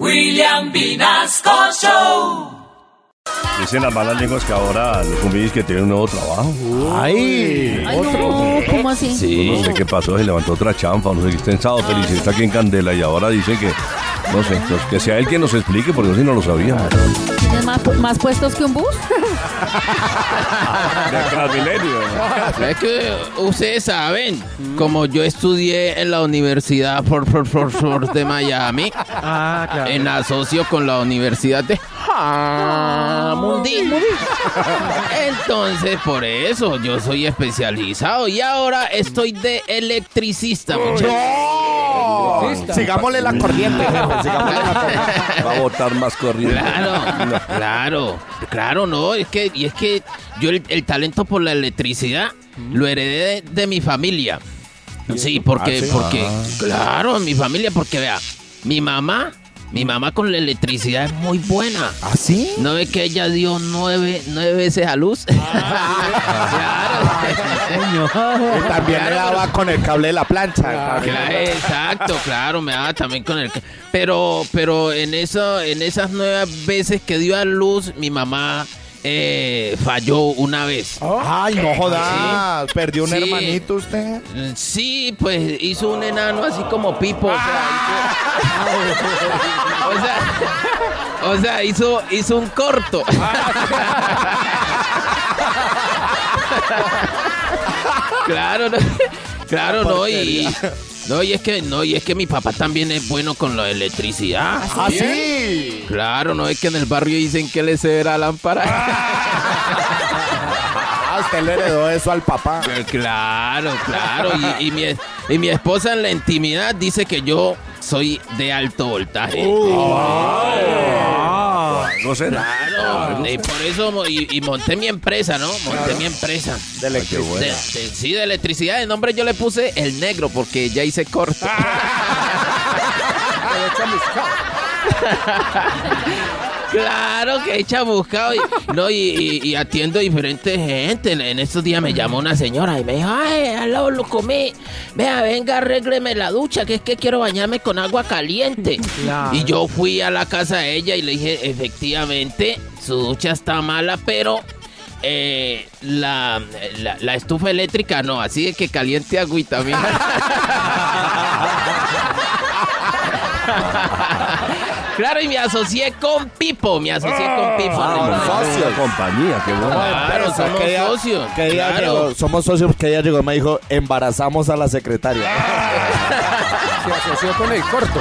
William Vinasco Show. Dicen las malas lenguas que ahora Lecumí que tiene un nuevo trabajo. ¡Ay! No, ¿cómo así? No sé qué pasó, se levantó otra champa, no sé qué está en Sábado Feliz, está aquí en Candela y ahora dicen que, no sé, pues, que sea él quien nos explique porque yo sí no lo sabía. ¿Tienes más, pu- más puestos que un bus? De Transmilenio. Es que ustedes saben, como yo estudié en la Universidad Ford, Ford, Ford, Ford de Miami, Ah, claro. en asocio con la Universidad de Mundi. Entonces, por eso yo soy especializado y ahora estoy de electricista, muchachos. Sigámosle la corriente, jefe. Sigámosle la corriente. Va a botar más corriente. Claro, claro, claro, no, es que, y es que yo el, el talento por la electricidad lo heredé de, de mi familia. Sí, porque, Ah, sí. porque, claro, mi familia, porque vea, mi mamá, mi mamá con la electricidad es muy buena. ¿Ah, sí? ¿No ve que ella dio nueve, nueve veces a luz? claro. Y también le daba con el cable de la plancha. Exacto, claro, me daba también con el... Pero, pero en, eso, en esas nueve veces que dio a luz, mi mamá eh, falló una vez. Ay, no jodas. ¿Perdió un Sí. hermanito usted? Sí, pues hizo un enano así como Pipo. O sea, hizo, o sea, o sea, hizo, hizo un corto. claro, no, claro, no, y, no, y es que, no, y es que mi papá también es bueno con la electricidad. ¿Ah, sí? Claro, no es que en el barrio dicen que le cede la lámpara. Ah, usted le heredó eso al papá. Claro, claro. Y, y mi, y mi esposa en la intimidad dice que yo soy de alto voltaje. No sé. Claro. Y por eso y, y monté mi empresa, ¿no? Monté mi empresa. De electricidad. De- de- sí, de electricidad. De nombre yo le puse el negro porque ya hice corto. Claro que he chamuscado y, no, y, y- y atiendo diferentes gente. En, en estos días me llamó una señora y me dijo, ay, aló, lo comí. Vea, venga, arrégleme la ducha, que es que quiero bañarme con agua caliente. Claro. Y yo fui a la casa de ella y le dije, efectivamente, su ducha está mala, pero eh, la, la, la estufa eléctrica no, así de que caliente agüita, mija. Claro, y me asocié con Pipo, me asocié con Pipo. Ah, socio. la compañía, qué bueno. Claro, somos ¿qué día- socios, día claro. llegó? Somos socios porque ella llegó y me dijo, embarazamos a la secretaria. Se asoció con el corto.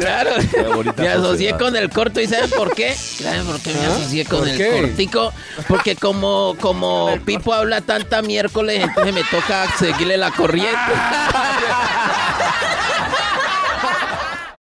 Claro, me asocié sociedad. con el corto y ¿saben por qué? ¿Saben por qué me asocié con ¿Por el qué? cortico? Porque como, como Pipo habla tanta miércoles, entonces me toca seguirle la corriente.